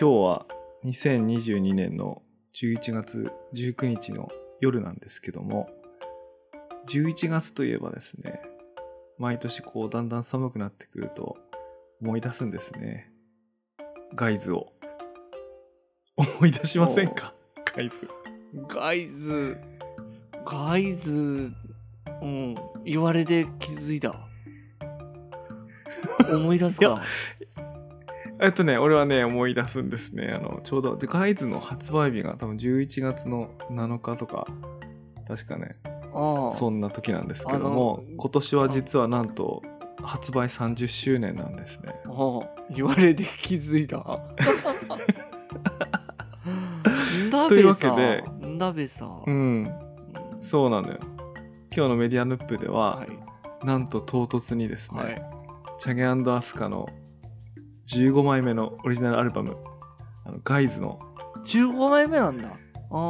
今日は2022年の11月19日の夜なんですけども、11月といえばですね、毎年こうだんだん寒くなってくると思い出すんですね。ガイズを。思い出しませんか？ガイズ。ガイズガイズうん言われて気づいた思い出すかえっとね、俺はね、思い出すんですね。あの、ちょうど、でガイズの発売日が多分11月の7日とか、確かね、そんな時なんですけども今年は実はなんと発売30周年なんですね。言われて気づいた。というわけでんだべさ。うん。うん。そうなのよ。今日のメディアヌップでは、はい。なんと唐突にですね、はい。チャゲアスカの15枚目のオリジナルアルバム。あのガイズの。15枚目なんだ。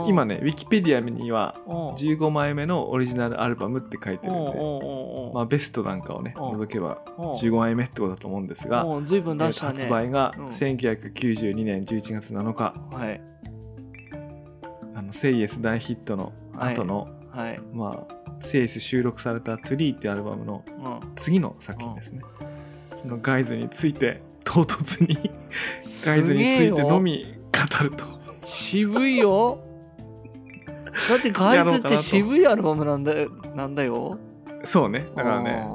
今ねウィキペディアにはう。ん15枚目のオリジナルアルバムって書いてるんで、うんうんうんう。んまあ、ベストなんかをねう。ん除けばう。ん15枚目ってことだと思うんですが、うんずいぶん出したね。発売がうん。1992年11月7日、はい。あのセイエス大ヒットの後の、はい。まあ、セイエス収録された「トゥリーっていうアルバムのうん。次の作品ですね、そのガイズについて唐突にガイズについてのみ語ると。渋いよ。だってガイズって渋いアルバムなんだよなんだよ。そうね。だからね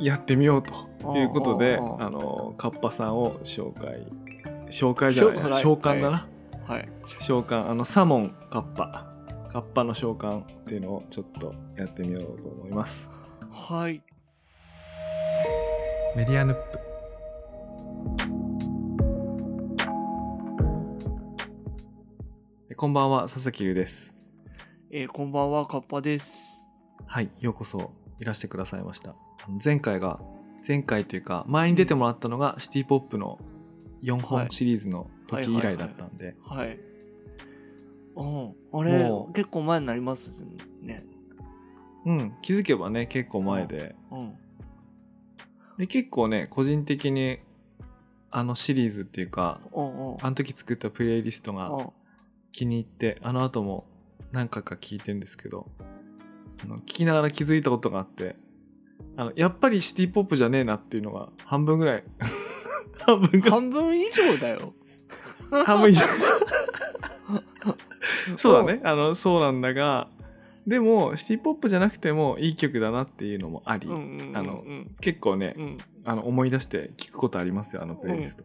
やってみようということであのカッパさんを紹介紹介じゃない紹介召喚だな、はい。召喚あのサモンカッパ。カッパの召喚っていうのをちょっとやってみようと思います。はい。メディアヌップこんばんは佐々木優です。えーこんばんはカッパです。はいようこそいらしてくださいました。前回が前回というか前に出てもらったのがシティポップの4本シリーズの時以来だったんで。はい。うんあれもう。結構前になりますね。うん気づけばね結構前で。うん。で結構ね個人的にあのシリーズっていうかうんうん。あの時作ったプレイリストがうん気に入ってあの後も何回か聞いてんですけどあの聞きながら気づいたことがあってあのやっぱりシティポップじゃねえなっていうのが半分ぐらい 半分ぐらい。半分以上だよ。半分以上。そうだね。あのそうなんだがでもシティポップじゃなくてもいい曲だなっていうのもあり、うんうんうんうん。あの結構ね、うん。あの思い出して聞くことありますよあのプレイリスト、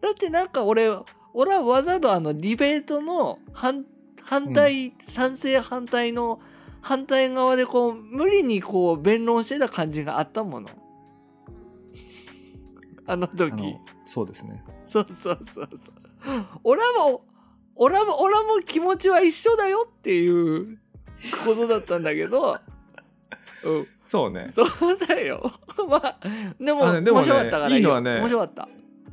だってなんか俺俺はわざとあのディベートの反反対、賛成反対の反対側でこう無理にこう弁論してた感じがあったもの。あの時。そうですね。そうそうそう。そう俺はもう俺はも俺はもう気持ちは一緒だよっていうことだったんだけど。うん。そうね。そうだよ。まあでもでもね面白かったからいいのはね面白かった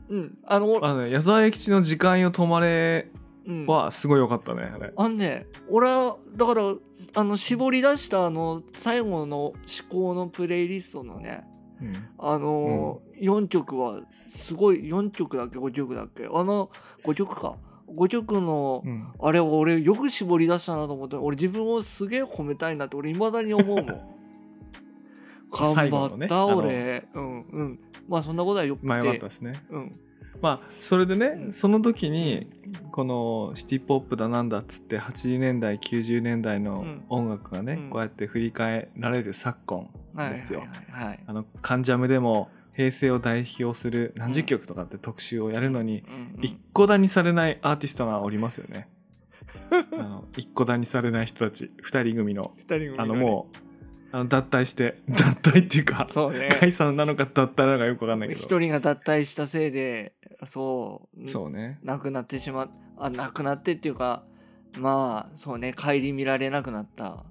うん。あのあのね矢沢永吉の時間よ止まれうん。はすごい良かったねあれ。あのね俺はだからあの絞り出したあの最後の思考のプレイリストのねうん。あのー4曲はすごい4曲だっけ5曲だっけあの5曲か。5曲のうん。あれは俺よく絞り出したなと思って俺自分をすげえ褒めたいなって俺未だに思うもん。頑張った、のね俺。うんうんまあそんなことはよくて。まあったですね。うん。まあそれでね、うん。その時にこのシティ・ポップだなんだっつって80年代90年代のうん。音楽がね、うん。こうやって振り返られる昨今はいですよあの「関ジャム」でも平成を代表する何十曲とかって特集をやるのに、一個だにされないアーティストがおりますよね。あの一個だにされない人たち2人組の。二人組あのもうあの脱退して脱退っていうかそうね。解散なのか脱退なのかよくわかんないけど。一人が脱退したせいでそうそうね。亡くなってしまっあ亡くなってっていうかまあそうね顧みられなくなった。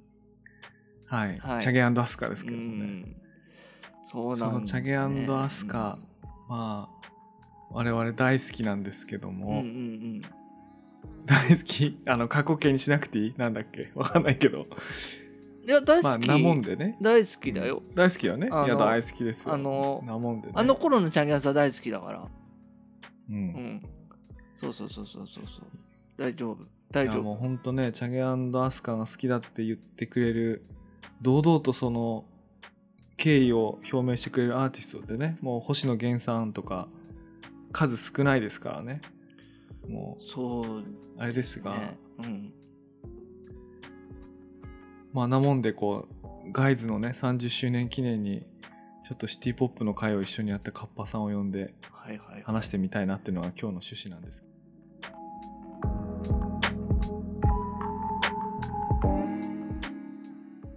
はい、はい。チャゲアスカですうけどね、ん。そうそなんです、のチャゲね、アスカ、まあ我々大好きなんですけども、うんうんうん。大好き？あの過去形にしなくていい？なんだっけ？わかんないけどいや大好き、まあなもんでね。大好きだよ。大好きよね。いや大好きですよ。あのなもんでね。あの頃のチャンギャスは大好きだから。う。うん。んそうそうそうそうそうそう。大丈夫。大丈夫。もうほんとねチャゲアスカが好きだって言ってくれる堂々とその敬意を表明してくれるアーティストでねもう星野源さんとか数少ないですからね。もそううあれですが、ねうんまあなもんでこうガイズのね30周年記念にちょっとシティポップの会を一緒にやったカッパさんを呼んで話してみたいなっていうのが今日の趣旨なんです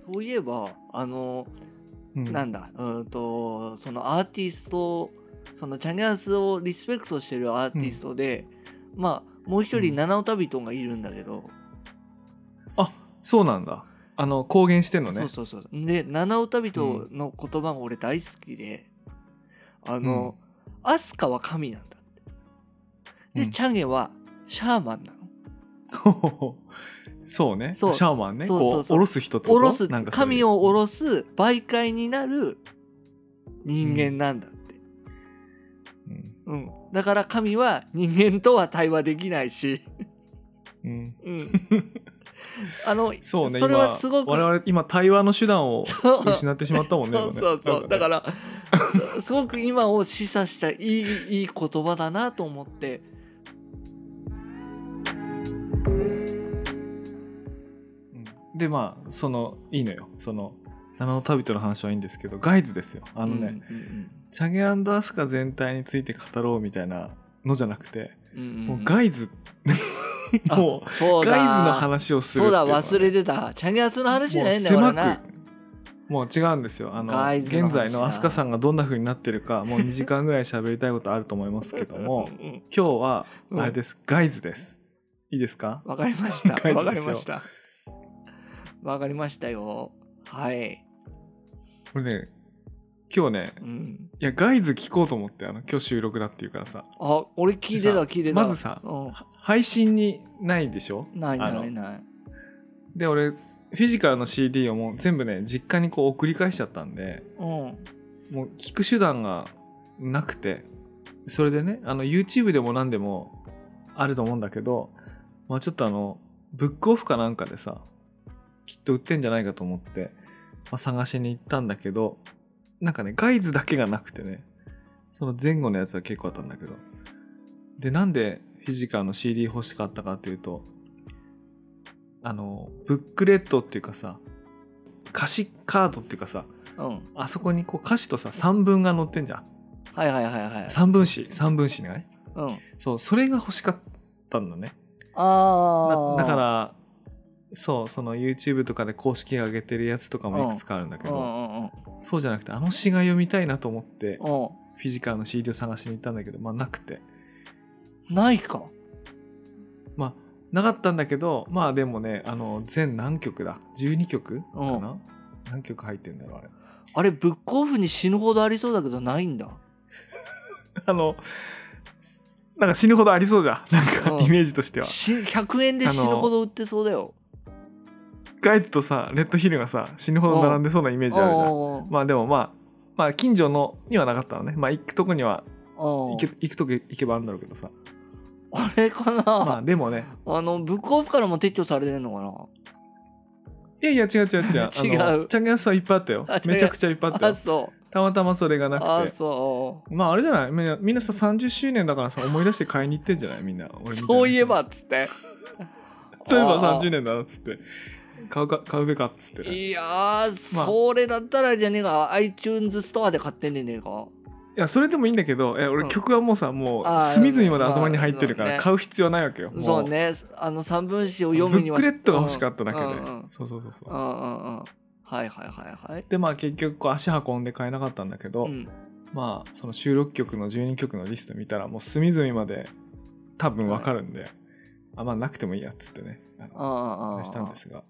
そういえばあのうん。なんだうんとそのアーティストそのチャゲアスをリスペクトしてるアーティストで、まあもう一人うんナナオタビトンがいるんだけど、あそうなんだあの公言してんのね。そうそうそう。でナナオタビトンの言葉が俺大好きで、あの、アスカは神なんだって。で、うん。チャゲはシャーマンなの。そうね。そう。シャーマンね。そうそうそう。こう下ろす人ってこと？下ろす神を下ろす媒介になる人間なんだって、うん。うん。だから神は人間とは対話できないし、うん。うん、あのそうねそれはすごく今我々今対話の手段を失ってしまったもんねそうそうそう、だかららす すごく今を示唆したいいいい言葉だなと思って。でまあそのいいのよ。その七の旅人の話はいいんですけどガイズですよ。あのね、チャゲアスカ全体について語ろうみたいなのじゃなくて、うんうんうん。もうガイズ。あ もうそうだ。ガイズの話をするそうだっていのはね忘れてた。チャゲアスの話じゃもないんだよ俺う狭なくもう違うんですよ。あのガイズの話だ。現在の飛鳥さんがどんな風になってるかもう2時間ぐらい喋りたいことあると思いますけども 今日はうん。あれです、ガイズです。いいですか？わかりました。ガイズですよ。わかりました。わかりましたよ。はい、これね今日ねうん、いやガイズ聞こうと思ってあの今日収録だっていうからさ。あ俺聞いてた聞いてた。まずさう配信にないでしょ？ん、ないないない。で俺フィジカルの CD をもう全部ね実家にこう送り返しちゃったんでうん。もう聞く手段がなくてそれでねあの YouTube でも何でもあると思うんだけど、まあ、ちょっとあのブックオフかなんかでさきっと売ってんじゃないかと思って、まあ、探しに行ったんだけどなんかねガイズだけがなくてねその前後のやつは結構あったんだけど。でなんでフィジカルの CD 欲しかったかっていうとあのブックレットっていうかさ歌詞カードっていうかさうん。あそこにこう歌詞とさ三文が載ってんじゃん。はいはいはいはい。三分詞三分詞ね。うん。そうそれが欲しかったんだね。ああだだからそうその YouTube とかで公式が上げてるやつとかもいくつかあるんだけど、うんうんうん。そうじゃなくてあの詩が読みたいなと思ってうフィジカルの CD を探しに行ったんだけどまあなくて。んないか。まあなかったんだけどまあでもねあの全何曲だ？12曲かうん。な何曲入ってんだろうあれ。あれブックオフに死ぬほどありそうだけどないんだ。あのなんか死ぬほどありそうじゃん。なんかうん。イメージとしては。し100円で死ぬほど売ってそうだよガイズとさレッドヒルがさ死ぬほど並んでそうなイメージあるじゃん。う。んまあでもまあまあ近所のにはなかったのね。まあ行くとこにはう。ん行け行くとこ行けばあるんだろうけどさ。あれかな、まあでもね。あのブックオフからも撤去されてんのかな？いやいや違う違う違う。違う。チャンゲアスはいっぱいあったよ。めちゃくちゃいっぱいあったよ。あそたまたまそれがなうあくて。そまああれじゃない？みんなみんなさ30周年だからさ思い出して買いに行ってんじゃない？みんな。そういえばっつって。そういえばあー30年だなっつって買うか買うべかっつってねいいやー、それだったらじゃねえか？iTunes ストアで買ってんねえか？やそれでもいいんだけどえ俺うん。曲はもうさもうあー隅々まで頭に入ってるから買う必要はないわけよ。もそうね。あの三分詞を読むにはブックレットが欲しかっただけで、うんうんそうそうそうそう。うんうんうん。はいはいはいはい。でまあ結局こう足運んで買えなかったんだけど、うん。まあその収録曲の12曲のリスト見たらもう隅々まで多分わかるんで、あまあなくてもいいやっつってねああしたんですが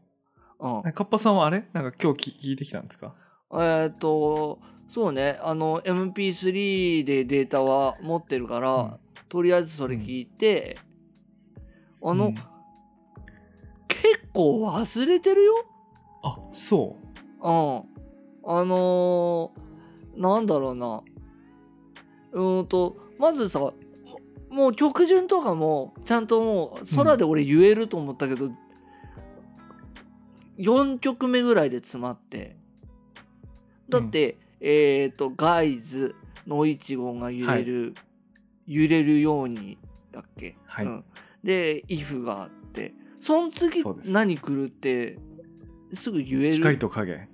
うん。カッパさんはあれ？なんか今日聞聞いてきたんですか？えーっとそうね。あの MP3 でデータは持ってるから、うん。とりあえずそれ聞いて、あの、うん。結構忘れてるよ？あそう。うん。あのーなんだろうな。うーんとまずさもう曲順とかもちゃんともう空で俺言えると思ったけど、4曲目ぐらいで詰まって。だって、えっ、とガイズのいちごが揺れる、揺れるようにだっけ、はい。うん、で「if」があって。その次何来るってすぐ言える。光と影。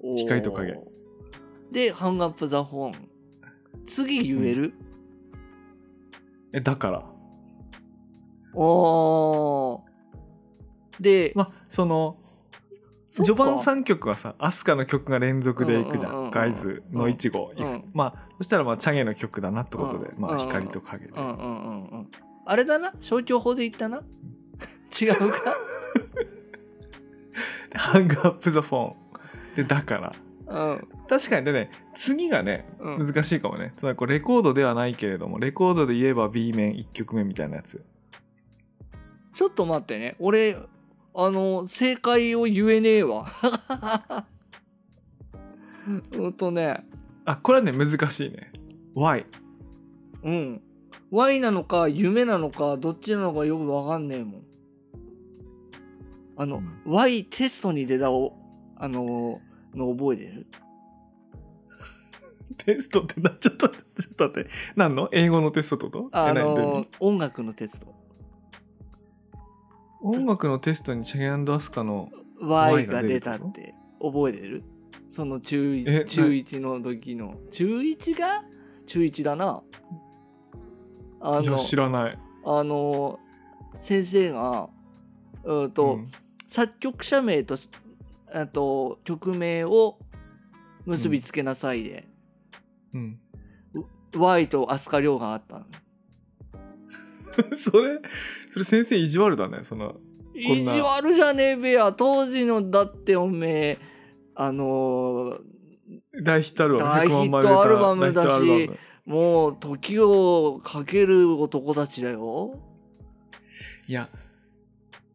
光と影。で「ハンガップ・ザ・フォン」次言える、えだから。おー。で、まあその序盤3曲はさアスカの曲が連続でいくじゃん,、うんうん。うんうん。ガイズのいちご、うん。まあそしたらまあチャゲの曲だなってことで、うん。まあ光と影で、うんうんうんうん。あれだな？消去法で言ったな？違うか？ハングアップ・ザ・フォンでだから。うん。確かにでね次がねうん。難しいかもね、つまりこうレコードではないけれどもレコードで言えば B 面1曲目みたいなやつ。ちょっと待ってね。俺あの正解を言えねえわ。うんとね。あこれはね難しいね。Why? うん。Y なのか夢なのかどっちなのかよくわかんねえもん。あの、うん。Y テストに出たおあのの覚えてる？テストってなちょっと待ってちょっと待って。何の？英語のテストってこと？あの味？音楽のテスト音楽のテストにチャゲアスカの Y が出たって覚えてる？その中え1中1の時の。中1が？中1だな。あの知らない。あの先生がうんと、うん。作曲者名とあと曲名を結びつけなさいで、うん、Y と飛鳥亮があったの それそれ先生意地悪だねその意地悪じゃねえべや。当時のだっておめえあの大ヒットアルバム大ヒット100万枚売れたアルバム。だしもう時をかける男たちだよ。いや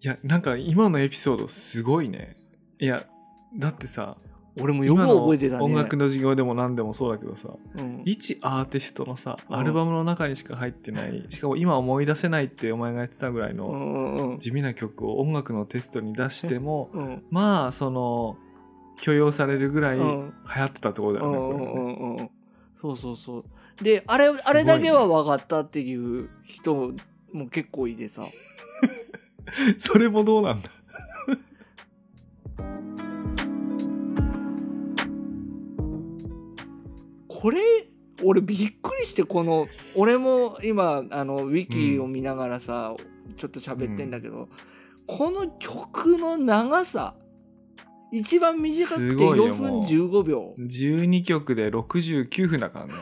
いやなんか今のエピソードすごいね。いやだってさ俺もよく覚えてたね。音楽の授業でも何でもそうだけどさうん。一アーティストのさうん。アルバムの中にしか入ってないしかも今思い出せないってお前が言ってたぐらいうの地味な曲を音楽のテストに出してもうん。まあその許容されるぐらい流うん。行ってたってことだよねね。そうそうそう。であれあれだけは分かったっていう人も結構いてさ。それもどうなんだ？これ俺びっくりしてこの俺も今あのウィキを見ながらさ、ちょっと喋ってんだけど、この曲の長さ一番短くてすごいよ4分もう。15秒。12曲で69分だからね。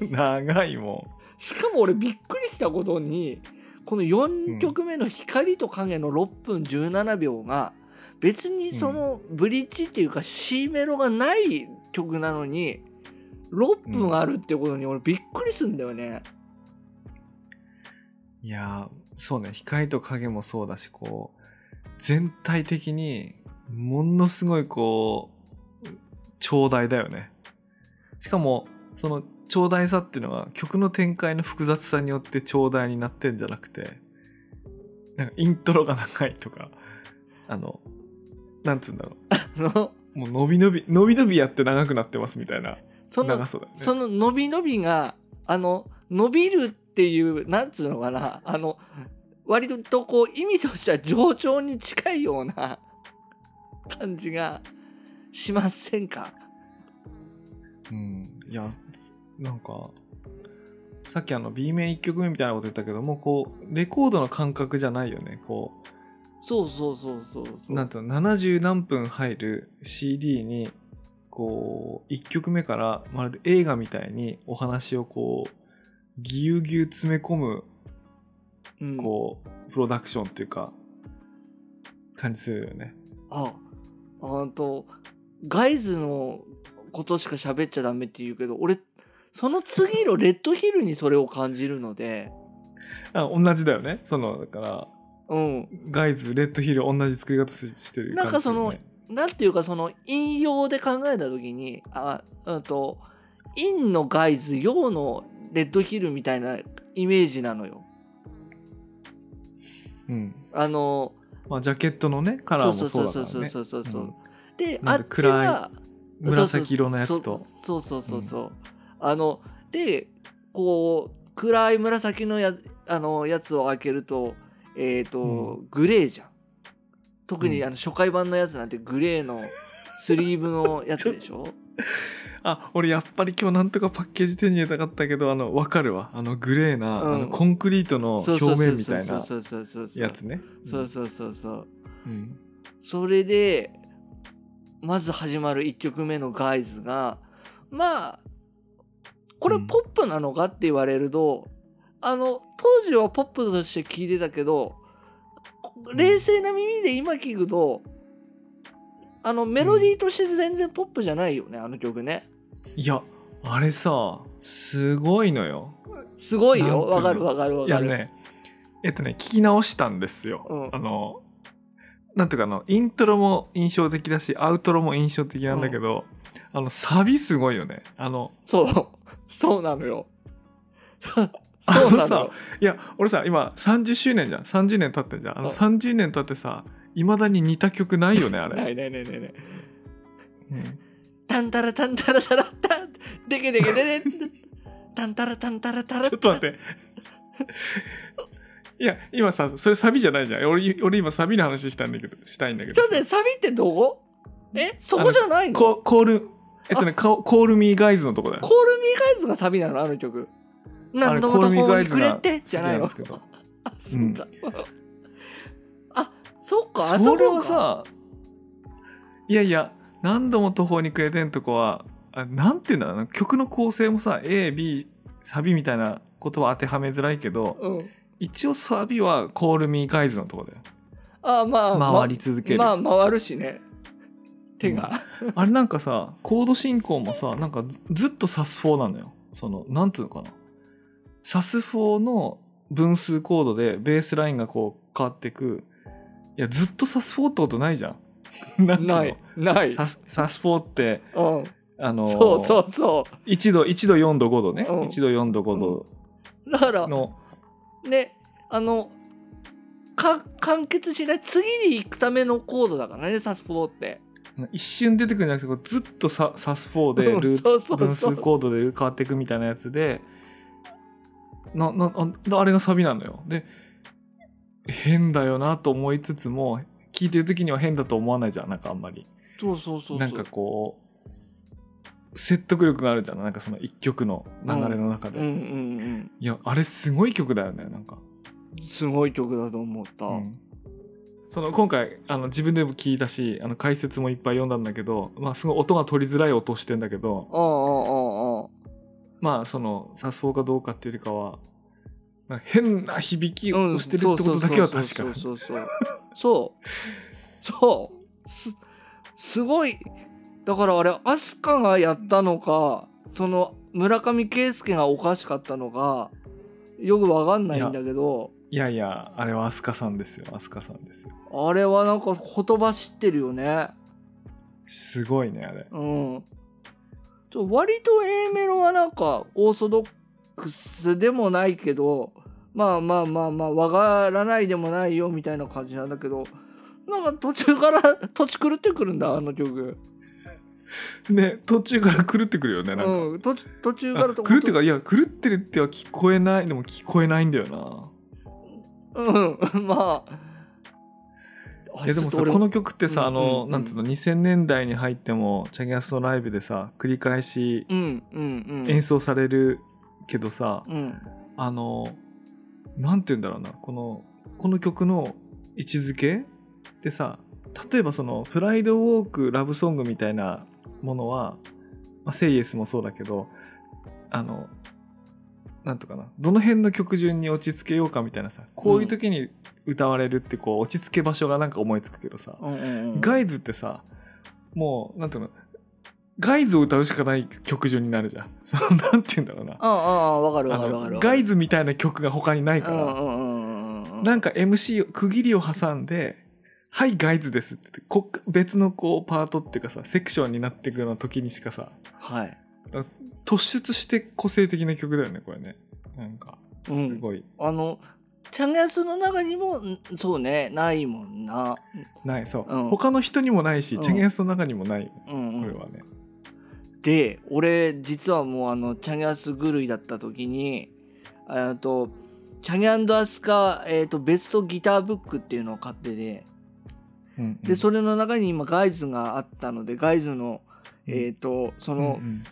長いもしかも俺びっくりしたことにこの4曲目の「光と影」の6分17秒が別にそのブリッジっていうか C メロがない曲なのに6分あるってことに俺びっくりするんだよね。んいやーそうね。光と影もそうだしこう全体的にものすごいこう長大だよね。しかもその長大さっていうのは曲の展開の複雑さによって長大になってんじゃなくてなんかイントロが長いとかあのなんつうんだろう もう伸び伸び伸び伸びやって長くなってますみたいな。その長さだよね。その伸び伸びがあの伸びるっていうなんつうのかな。あの割とこう意味としては冗長に近いような 感じがしませんか？うん、いやなんかさっきあの B 面1曲目みたいなこと言ったけどもこうレコードの感覚じゃないよね。こそうそうそうそうそう。うなんていうの70何分入る CD にこう1曲目からまるで映画みたいにお話をこうぎゅうぎゅう詰め込むうん、こうプロダクションっていうか感じするよね。ああとガイズのことしか喋っちゃダメって言うけど俺その次のレッドヒルにそれを感じるので。あ同じだよね。そのだからうんガイズレッドヒル同じ作り方ししてるね、なんかそのなんていうかその引用で考えた時にあうんと陰のガイズ陽のレッドヒルみたいなイメージなのよ。うん。あのまあジャケットのねカラーもそうだからそうねそうそうそうそう、うん。であっちは紫色のやつと。そうそうそうそうそう、あのでこう暗い紫のやあのやつを開けるとえっ、と、うグレーじゃん。特にうん。あの初回版のやつなんてグレーのスリーブのやつでしょ？あ俺やっぱり今日なんとかパッケージ手に入れたかったけどあの分かるわ。あのグレーな、うん。あのコンクリートの表面みたいなやつね。そうそうそうそう。うん。それでまず始まる1曲目の「ガイズがまあこれうん。ポップなのかって言われると、あの当時はポップとして聴いてたけど冷静な耳で今聴くとあのメロディーとして全然ポップじゃないよねあの曲ね。いやあれさすごいのよ。すごいよ。わかるわかるわかる、いやねえっとね聞き直したんですよ、うん。あのなんていうかあのイントロも印象的だしアウトロも印象的なんだけど、あのサビすごいよね。あのそう。そうなのよ。あそうないや俺さ今30周年じゃん。30年経ってんじゃん。あのうん。30年経ってさいまだに似た曲ないよねあれ、ないないないないない。うん。タンタラタンタラタラタ。ンデケデケデデタンタラタンタラタラちょっと待って。いや今さそれサビじゃないじゃん。俺俺今サビの話したんだけどしたいんだけど。ちょっとねサビってどこ？え？そこじゃないの？コココールえっとねココールミーガイズのとこだよ。ールミーガイズがサビなの？あの曲何度も途方に暮れてじゃないの？あそうか、あそっか。あそそれはさいやいや何度も途方に暮れてんとこはあなんていうんだろうな曲の構成もさ AB サビみたいなことは当てはめづらいけどうん。一応サビはコールミーガイズのとこだよ。あまあ回り続ける、まあ回るしね。手が、あれなんかさコード進行もさなんかずずっとサス4なのよ。そのなんつうのかなサス4の分数コードでベースラインがこう変わってく。いやずっとサス4ってことないじゃん。ないないサスサス4ってうん。あのーそうそうそ1度1度4度5度ね、うん。1度4度5度うだからの、ねあのか完結しない次に行くためのコードだからねサス4って。一瞬出てくるんじゃなくてずっとササス4でうんルー分数コードで変わっていくみたいなやつでななああれがサビなのよ。で変だよなと思いつつも聞いてる時には変だと思わないじゃんなんかあんまり。そうそうそうそう。なんかこう説得力があるじゃんなんかその一曲の流れの中で、うんうんいやあれすごい曲だよねなんか。うんすごい曲だと思った、うん。その今回あの自分でも聞いたしあの解説もいっぱい読んだんだけど、まあ、すごい音が取りづらい音してんだけど。あああああまあそのさそうかどうかっていうよりかは変な響きをしてるってことだけは確かそうそうそうそうすすごい。だからあれ飛鳥がやったのかその村上圭介がおかしかったのかよくわかんないんだけど。いやいやあれは飛鳥さんですよ。飛鳥さんですよ。あれはなんか言葉知ってるよね。すごいねあれ。うん割と A メロはなんかオーソドックスでもないけどまあまあまあまあわからないでもないよみたいな感じなんだけどなんか途中から土地狂ってくるんだあの曲。ね途中から狂ってくるよねなんか、うん途途中かあらと狂ってかいや狂ってるっては聞こえないでも聞こえないんだよな。うんまああいやでもさこの曲ってさ、うんあの、うん。なんつうの2000年代に入ってもチャギアスのライブでさ繰り返し演奏されるけどさ、うん。あのなんて言うんだろうなこのこの曲の位置づけってさ例えばその「プライドウォークラブソング」みたいなものは「まあ、セイエス」もそうだけどあのなんとかな。どの辺の曲順に落ち着けようかみたいなさ。こういう時に歌われるってこう落ち着け場所がなんか思いつくけどさ、うんうんうんガイズってさもうなんていうのガイズを歌うしかない曲順になるじゃん。そ のなんて言うんだろうな。ああああわかるわあかるわかるのガイズみたいな曲が他にないから、なんか MC を区切りを挟んで「はいガイズです」って言ってこっ別のこうパートっていうかさセクションになっていくような時にしかさはい突出して個性的な曲だよねこれね。なんかうん。すごい、あのチャンギャスの中にもんそうねないもんな。ないそう、うん。他の人にもないし、うん。チャゲアスの中にもない。うんうん。これはね、で俺実はもうあのチャギャス狂いだった時にえっとチャギアスカ、えー、とベストギターブックっていうのを買っててうんうん。でそれの中に今ガイズがあったのでガイズのうん。えっ、とそうんうの、ん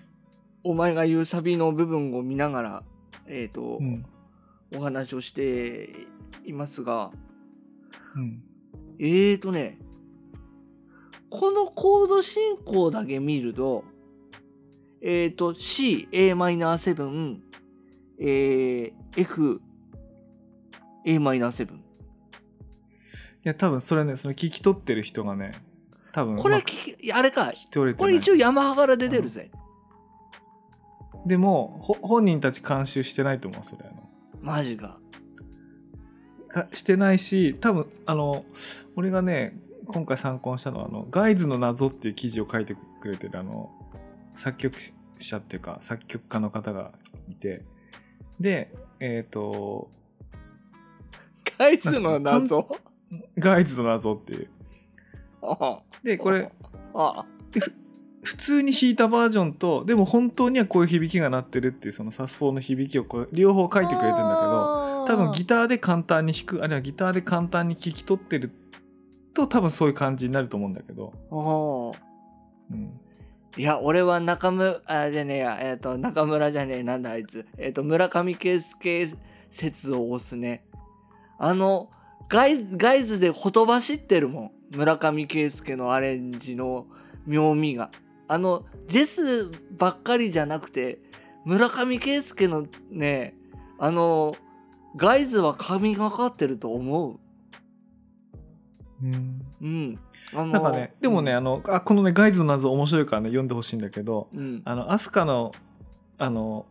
お前が言うサビの部分を見ながらえっ、と、うん。お話をしていますがうん。えーとねこのコード進行だけ見るとえーと CAm7 えー、F Am7 いや多分それねその聞き取ってる人がね多分これ聞きあれかこれ一応ヤマハから出てるぜ、でもほ本人たち監修してないと思うそれあのマジか。かしてないし多分あの俺がね今回参考にしたのはあの「ガイズの謎」っていう記事を書いてくれてるあの作曲者っていうか作曲家の方がいて。でえっ、とガイズの謎「ガイズの謎」っていう。あでこれあ普通に弾いたバージョンとでも本当にはこういう響きが鳴ってるっていうそのサスフォーの響きをこう両方書いてくれてるんだけど多分ギターで簡単に弾くあるいはギターで簡単に聞き取ってると多分そういう感じになると思うんだけど、あうん、いや俺は中村あじゃねえやえっ、と中村じゃねえなんだあいつ。えっ、と村上圭介説を押すね。あのガイガイズでほとばしってるもん。村上圭介のアレンジの妙味があのジェスばっかりじゃなくて村上圭介のねあのガイズは神がかってると思う。うん。うん。あのなんかねでもねあのあこのね「ガイズの謎」面白いからね読んでほしいんだけどうん。あのアスカのあの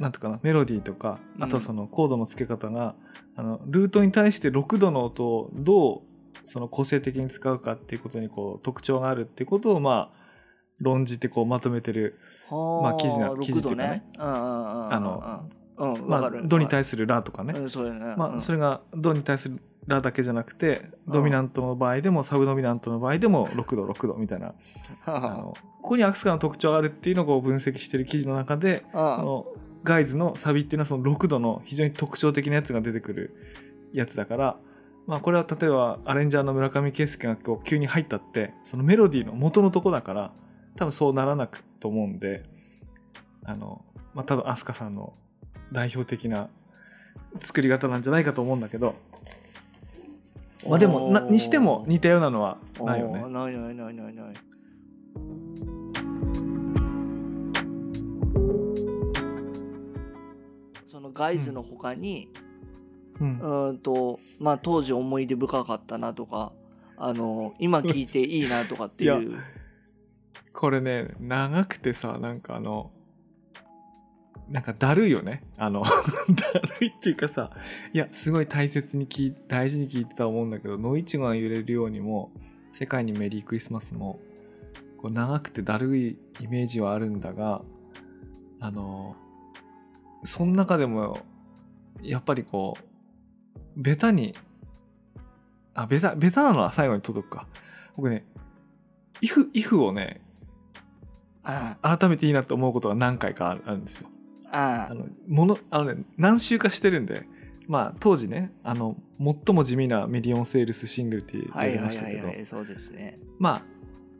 なんていうかなメロディーとかうん。あとそのコードの付け方が、あのルートに対して6度の音をどうその個性的に使うかっていうことにこう特徴があるっていうことをまあ論じてこうまとめてる、まあ記事な6記事っていうかね。あのうんわまあドに対するラとかね、うんそれがドに対するラだけじゃなくてうん。ドミナントの場合でもサブドミナントの場合でも6度6度みたいな。あのここにアクスカの特徴があるっていうのを分析してる記事の中でうん。あのガイズのサビっていうのはその6度の非常に特徴的なやつが出てくるやつだから、まあ、これは例えばアレンジャーの村上圭介がこう急に入ったってそのメロディーの元のとこだから多分そうならなくと思うんであの、まあ、多分飛鳥さんの代表的な作り方なんじゃないかと思うんだけど、まあ、でもなにしても似たようなのはないよね。ないないないないない。そのガイズの他に、うん。うーんとまあ当時思い出深かったなとかあの今聞いていいなとかっていいうこれね長くてさなんかあのなんかだるいよね。あの だるいっていうかさいやすごい大切に聞い大事に聞いてたと思うんだけど「野いちごが揺れるようにも「世界にメリークリスマスも」こう長くてだるいイメージはあるんだがあのその中でもやっぱりこうベタにあベタベタなのは最後に届くか。僕ね「if, if」をね改めていいなと思うことが何回かあるんですよ。ああ。のものあの、ね、何周かしてるんで、まあ、当時ねあの最も地味なミリオンセールスシングルって言われましたけど、はいはいそうですね。まあ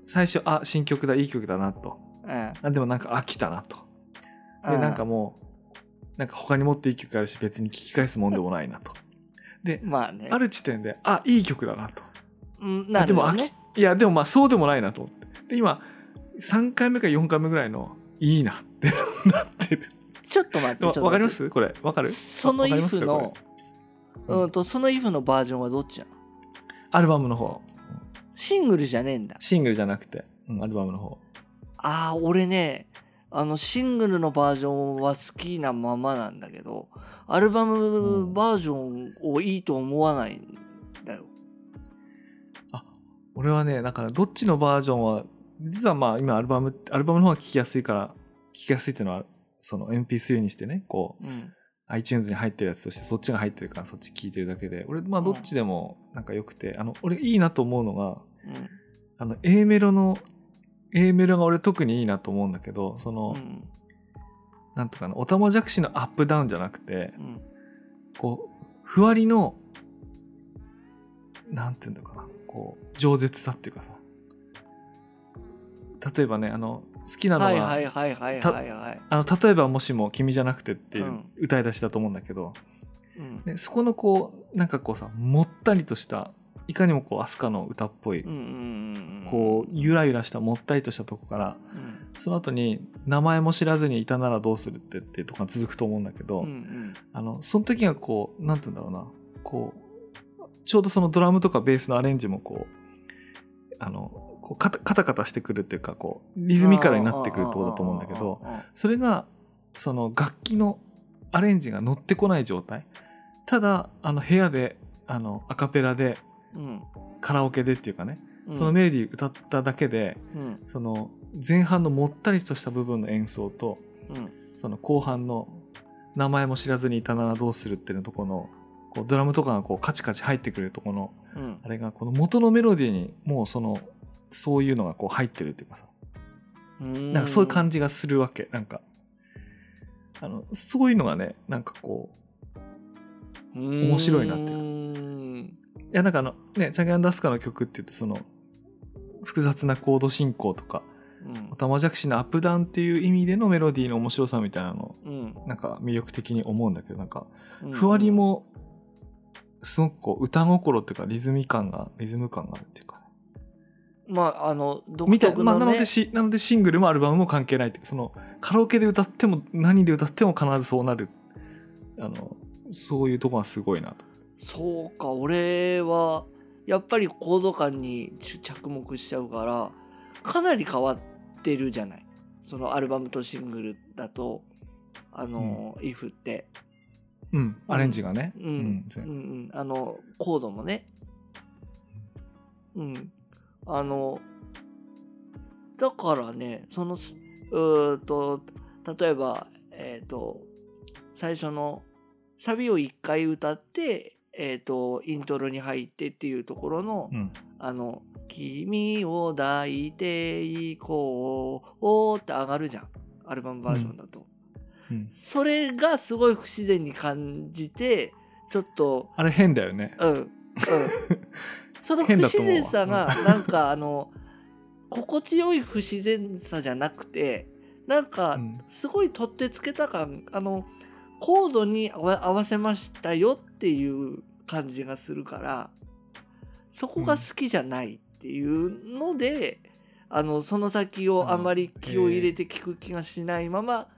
最初あ新曲だいい曲だなと。うん。あでもなんか飽きたなと。でなんかもうなんか他にもっといい曲あるし別に聴き返すもんでもないなと。でまあね。ある地点であいい曲だなと。うんなるほどね。あでも飽きいやでもまあそうでもないなと。思ってで今3回目か4回目ぐらいのいいなって なってる。ちょっと待ってちょっと待って。わかります？これ。わかる？そのわかります？if かのうん。うんとその if のバージョンはどっちなの？アルバムの方。シングルじゃねえんだ。シングルじゃなくて、うん、アルバムの方。ああ俺ねあのシングルのバージョンは好きなままなんだけどアルバムバージョンをいいと思わないんだよ。俺はねだからどっちのバージョンは実はまあ今アルバムアルバムの方が聴きやすいから聞きやすいっていうのはその MP3 にしてねこううん。iTunes に入ってるやつとしてそっちが入ってるからそっち聞いてるだけで。俺まあどっちでもなんか良くて、あの俺いいなと思うのがうん。あの A メロの A メロが俺特にいいなと思うんだけどその、うん。なんとかなオタマジャクシのアップダウンじゃなくてうん。こうふわりのなんていうんだかなこう饒舌さっていうかさ例えばねあの好きなのは、はいはいはいはいはいはい。あの例えばもしも君じゃなくてっていううん。歌い出しだと思うんだけど、うん。ね、そこのこうなんかこうさもったりとしたいかにもこう飛鳥の歌っぽい、うんうんこうゆらゆらしたもったりとしたとこからうん。その後に名前も知らずにいたならどうするってっていうとこが続くと思うんだけど、うんうん。あのその時がこうなんて言うんだろうなこうちょうどそのドラムとかベースのアレンジもこうあのこうカタカタカタしてくるっていうかこうリズミカルになってくるってことだと思うんだけどそれがその楽器のアレンジが乗ってこない状態。ただあの部屋であのアカペラでうん。カラオケでっていうかね、うん。そのメロディー歌っただけでうん。その前半のもったりとした部分の演奏とうん。その後半の名前も知らずにいたならどうするっていうとこのこうドラムとかがこうカチカチ入ってくるとこのうん。あれがこの元のメロディーにもうそのそういうのがこう入ってるっていうかさ。うん。なんかそういう感じがするわけ。なんか。あのそういうのがねなんかこう面白いなっていういやなんかあのねチャゲアンダスカの曲って言ってその複雑なコード進行とかうん。オタマジャクシのアップダウンっていう意味でのメロディーの面白さみたいなのうん。なんか魅力的に思うんだけどなんかうん。ふわりもすごくこう歌心っていうかリズミ感がリズム感があるっていうか。ねまああの独みたいまあ、なのでしなのでシングルもアルバムも関係ないそのカラオケで歌っても何で歌っても必ずそうなる。あのそういうとこがすごいなと。そうか俺はやっぱりコード感に着目しちゃうからかなり変わってるじゃない。そのアルバムとシングルだとあの「if」って。うんアレンジがね。うん、うんうんあのコードもね。うんあのだからねそのすうーと例えばえっ、と最初のサビを一回歌ってえっ、とイントロに入ってっていうところの、うん。あの「君を抱いていこう」って上がるじゃん。アルバムバージョンだと。うん。それがすごい不自然に感じてちょっとあれ変だよね。うん。うん その不自然さがなんかあの 心地よい不自然さじゃなくてなんかうん。すごい取ってつけた感あのコードに合わせましたよっていう感じがするからそこが好きじゃないっていうので、あのその先をあまり気を入れて聞く気がしないまま、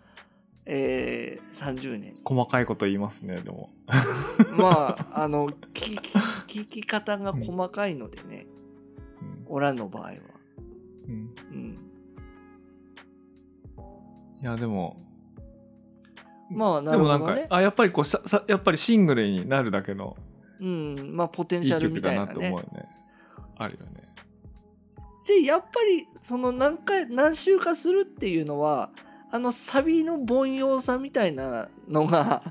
えー。30年。細かいこと言いますねでもまああの聞き聞き方が細かいのでね、うん。オラの場合は。うん。うん、いやでも。まあなでもなんかるほどね。あやっぱりこうささやっぱりシングルになるだけのうん、まあポテンいいシャルみ曲だなとたいなね。思うよね。あるよね。でやっぱりその何回何周かするっていうのはあのサビの凡庸さみたいなのが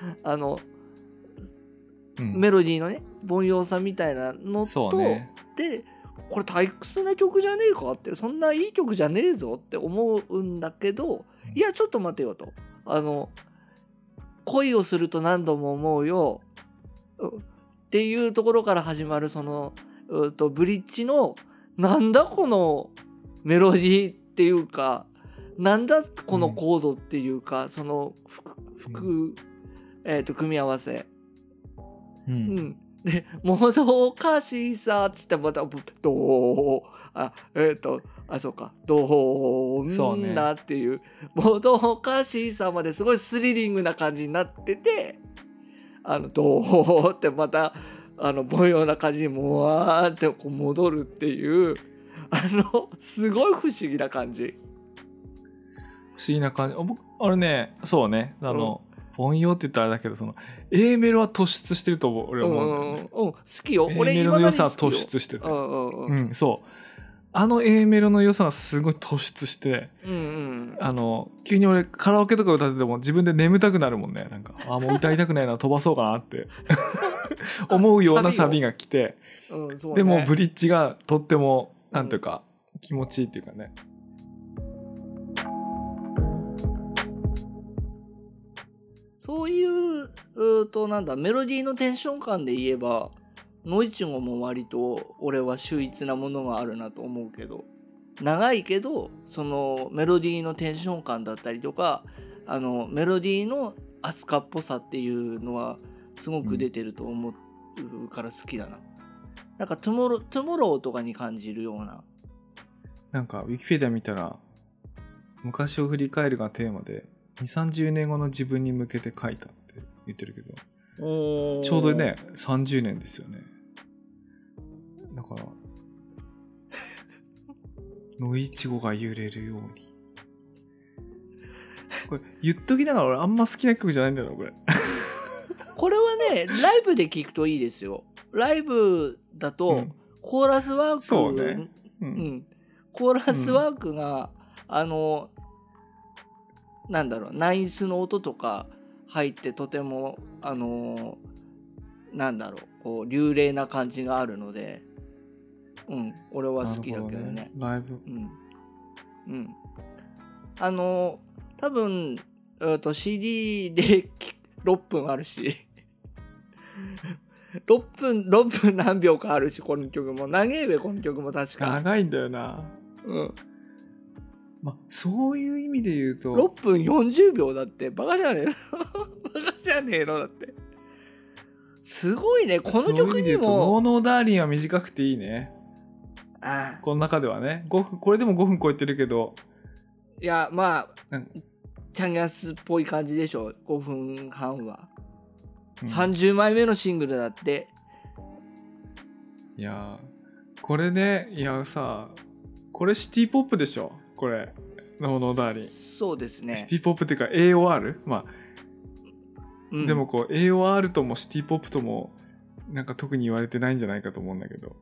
あのうん。メロディーのね凡庸さみたいなのと、ね。でこれ退屈な曲じゃねえかってそんないい曲じゃねえぞって思うんだけどいやちょっと待てよと。あの恋をすると何度も思うよ。うん。っていうところから始まるそのうーとブリッジのなんだこのメロディーっていうかなんだこのコードっていうか、その複複、えー、と組み合わせ。ううん。ん、で「もどかしさ」っつってまた「どうあえっ、とあそうか「どそうんねだ」っていう「もどかしさ」まですごいスリリングな感じになってて「あのどう?」ってまたあの凡庸な感じにもわーってこう戻るっていうあのすごい不思議な感じ。不思議な感じ。あ僕あれねそうね。あの、凡庸って言ったらあれだけどその A メロは突出してると俺うんは思うんだよね、うんうん。好きよ。A 俺メロの良さは突出してて。うんうんううんん、そう。あの A メロの良さがすごい突出してうんうん。あの急に俺カラオケとか歌ってても自分で眠たくなるもんね。なんかあもう歌いたくないな 飛ばそうかなって。思うようなサビが来て。うんそうね。でもブリッジがとってもなんていうか気持ちいいっていうかねそういううとなんだメロディーのテンション感で言えばノイチゴも割と俺は秀逸なものがあるなと思うけど長いけどそのメロディーのテンション感だったりとかあのメロディーのアスカっぽさっていうのはすごく出てると思うから好きだな。なんか tomorrow tomorrow とかに感じるような。なんかウィキペディア見たら昔を振り返るがテーマで2 3 0年後の自分に向けて書いたって言ってるけどちょうどね30年ですよね。だから 野いちごが揺れるように。これ言っときながら俺あんま好きな曲じゃないんだよなこれ。これはねライブで聴くといいですよ。ライブだと、うん。コーラスワークそうね。ううんん、コーラスワークが、あのなんだろうナインスの音とか入ってとてもあのなんだろうこう流麗な感じがあるのでうん俺は好きだけどね。なるほライブうん。うん。あの多分、えー、と CD でき6分あるし。6分6分何秒かあるしこの曲も。長えべこの曲も確か。長いんだよな。うん、まあそういう意味で言うと6分40秒だってバカじゃねえの？バカじゃねえの？だって。すごいね。この曲に意味で言うとノーもノーダーリンは短くていいね。あこの中ではね。5分これでも5分超えてるけど。いやまあなん。チャンギャスっぽい感じでしょ5分半は、うん。30枚目のシングルだって。いやーこれねいやさこれシティポップでしょこれ。ノーノーダーリン、そうですね。シティポップっていうか AOR まあ、うん。でもこう AOR ともシティポップともなんか特に言われてないんじゃないかと思うんだけど。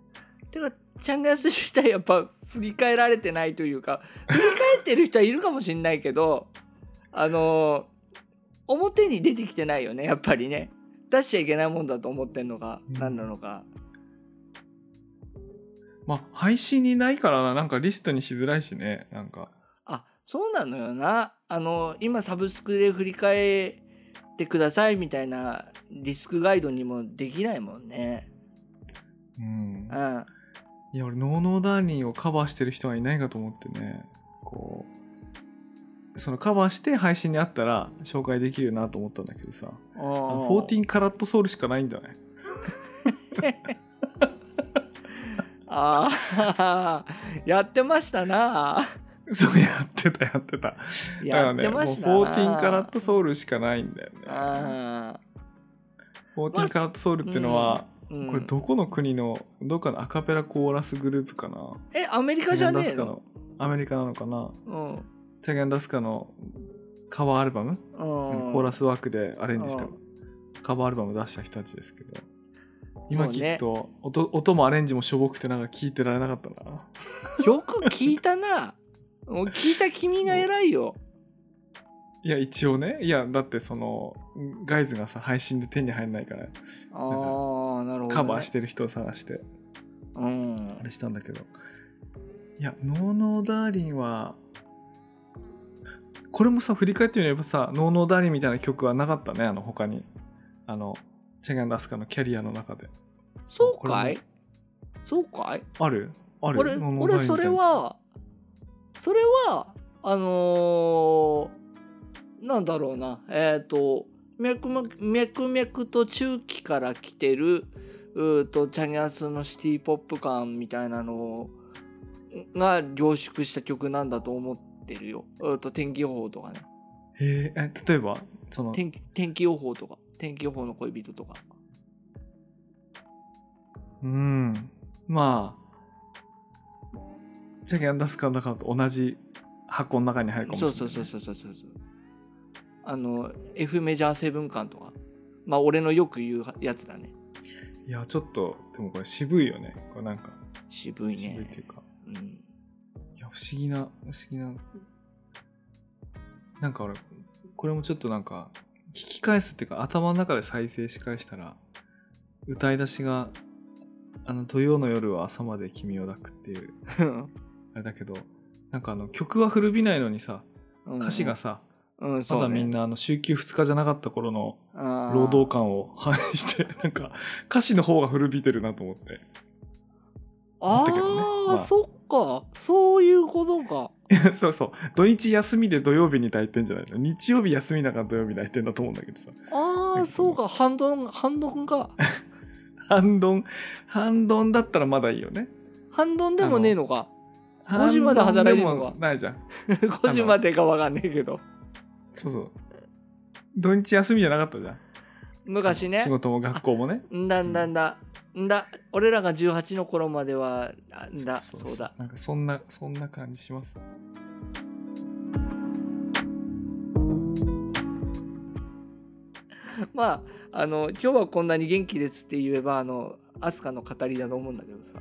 てかチャンガス自体やっぱ振り返られてないというか 振り返ってる人はいるかもしんないけどあのー表に出てきてないよねやっぱりね。出しちゃいけないもんだと思ってんのか、うん。何なのかまあ配信にないからな。なんかリストにしづらいしね。なんか。あそうなのよな。あの今サブスクで振り返ってくださいみたいなリスクガイドにもできないもんね。うん。うん。いや俺ノーノーダーリンをカバーしてる人がいないかと思ってね。こうそのカバーして配信にあったら紹介できるよなと思ったんだけどさ。あの14カラットソウルしかないんだね ああ やってましたな。そうやってたやってた。だかやらねもうってましたな14カラットソウルしかないんだよね。あ14カラットソウルっていうのは、ー、うん。これどこの国のどっかのアカペラコーラスグループかな？えアメリカじゃねえの？アメリカなのかな？うん。チャゲンダスカのカバーアルバム、うん。コーラスワークでアレンジしたうん。カバーアルバム出した人たちですけど今聞くと、音音もアレンジもしょぼくてなんか聞いてられなかったな。よく聞いたな。もう聞いた君が偉いよ。いや一応ね。いやだってそのガイズがさ配信で手に入んないから。ああなるほど、ね、カバーしてる人を探して。うん。あれしたんだけど。いやノーノーダーリンはこれもさ振り返ってみればさノーノーダーリンみたいな曲はなかったねあの他に。あのチャゲンダスカのキャリアの中で。そうかい？そうかい？ある？ある？俺俺それはそれはあのーなんだろうな。えっ、と脈々脈々と中期から来てるうーとチャギャスのシティポップ感みたいなのが凝縮した曲なんだと思ってるよ。うーと天気予報とかね。へええ例えばその天気天気予報とか天気予報の恋人とか。うん。まあチャゲンダスカの中と同じ箱の中に入るかもしれない。そうそうそうそうそうそうあの F メジャーセブン感とか。まあ俺のよく言うやつだね。いやちょっとでもこれ渋いよね。これなんか渋いね。渋いっていうか。うん、いや不思議な不思議な。なんか俺これもちょっとなんか聞き返すっていうか頭の中で再生し返したら歌い出しが「あの土曜の夜は朝まで君を抱く」っていう あれだけどなんかあの曲は古びないのにさ歌詞がさ、うん、うん、ね、まだみんなあの週休2日じゃなかった頃の労働感を反映して なんか歌詞の方が古びてるなと思って。あだったけどね。あ、まあ。そっか。そういうことか そうそう。土日休みで土曜日に抱いてんじゃないの？日曜日休みだから土曜日抱いてんだと思うんだけどさ。ああそうか。ハンドンハンドンか。半ドン 半ドンだったらまだいいよね。ハンドンでもねえのか。5時まで働いてんのか。ないじゃん。5時までかわかんねえけど。そうそう。土日休みじゃなかったじゃん。昔ね。仕事も学校もね。ん。だんだんだんだ俺らが18の頃まではあんだそうだ。なんかそんなそんな感じします。まああの今日はこんなに元気ですって言えばあのアスカの語りだと思うんだけどさ。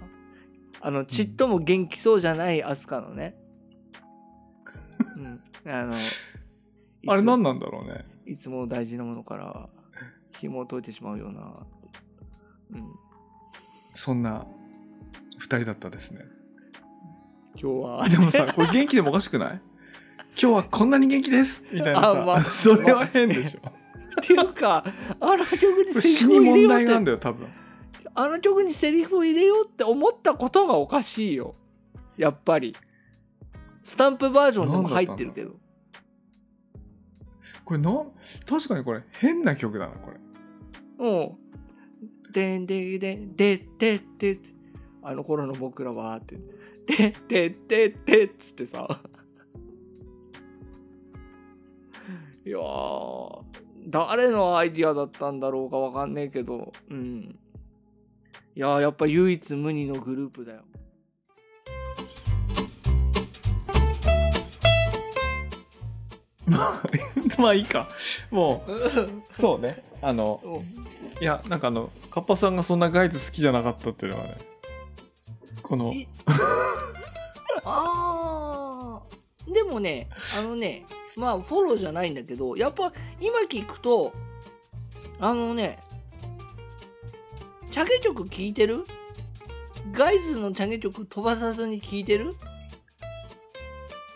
あのちっとも元気そうじゃないアスカのね、うん、あのあれ何なんだろうね。いつも大事なものから紐を解いてしまうような、うん、そんな二人だったですね。今日は。でもさこれ元気でもおかしくない？今日はこんなに元気です？みたいなさ、あまあ。それは変でしょ、っていうかあの曲にセリフを入れよう問題なんってだよ多分。あの曲にセリフを入れようって思ったことがおかしいよ。やっぱり。スタンプバージョンでも入ってるけど。これなん確かにこれ変な曲だなこれ。うん。でんででんででであの頃の僕らはって。ででででっつってさ。いや誰のアイディアだったんだろうかわかんねえけど。うん。いややっぱ唯一無二のグループだよ。まあいいか。もうそうね。あのうん。いやなんかあのカッパさんがそんなガイズ好きじゃなかったっていうのはねこの。え？あー。でもねあのねまあフォローじゃないんだけどやっぱ今聞くとあのねチャゲ曲聞いてる？ガイズのチャゲ曲飛ばさずに聞いてる？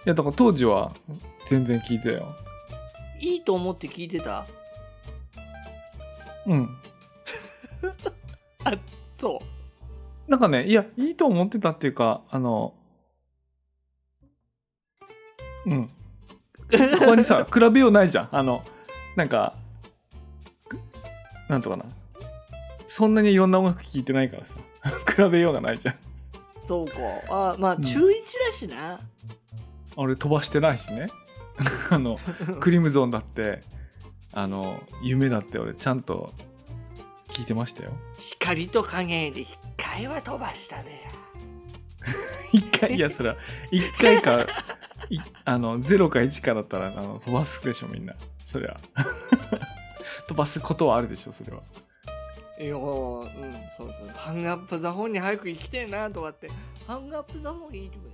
いやだから当時は全然聞いてたよ。いいと思って聞いてた？うん。そなんかねいやいいと思ってたっていうかあのうん。ここにさ 比べようないじゃん。あのなんかくなんとかな。そんなにいろんな音楽聴いてないからさ。比べようがないじゃん。うそうか。あまあん。中1だしな、俺飛ばしてないしね。あのクリムゾンだってあの夢だって俺ちゃんと聞いてましたよ。光と影で一回は飛ばしたべや 一回いやそれは一回かいあの0か1かだったらあの飛ばすでしょみんな。そりゃ。飛ばすことはあるでしょそれは。いやーうんそうそう。ハングアップザホンに早く行きてえなとかってハングアップザホンいい曲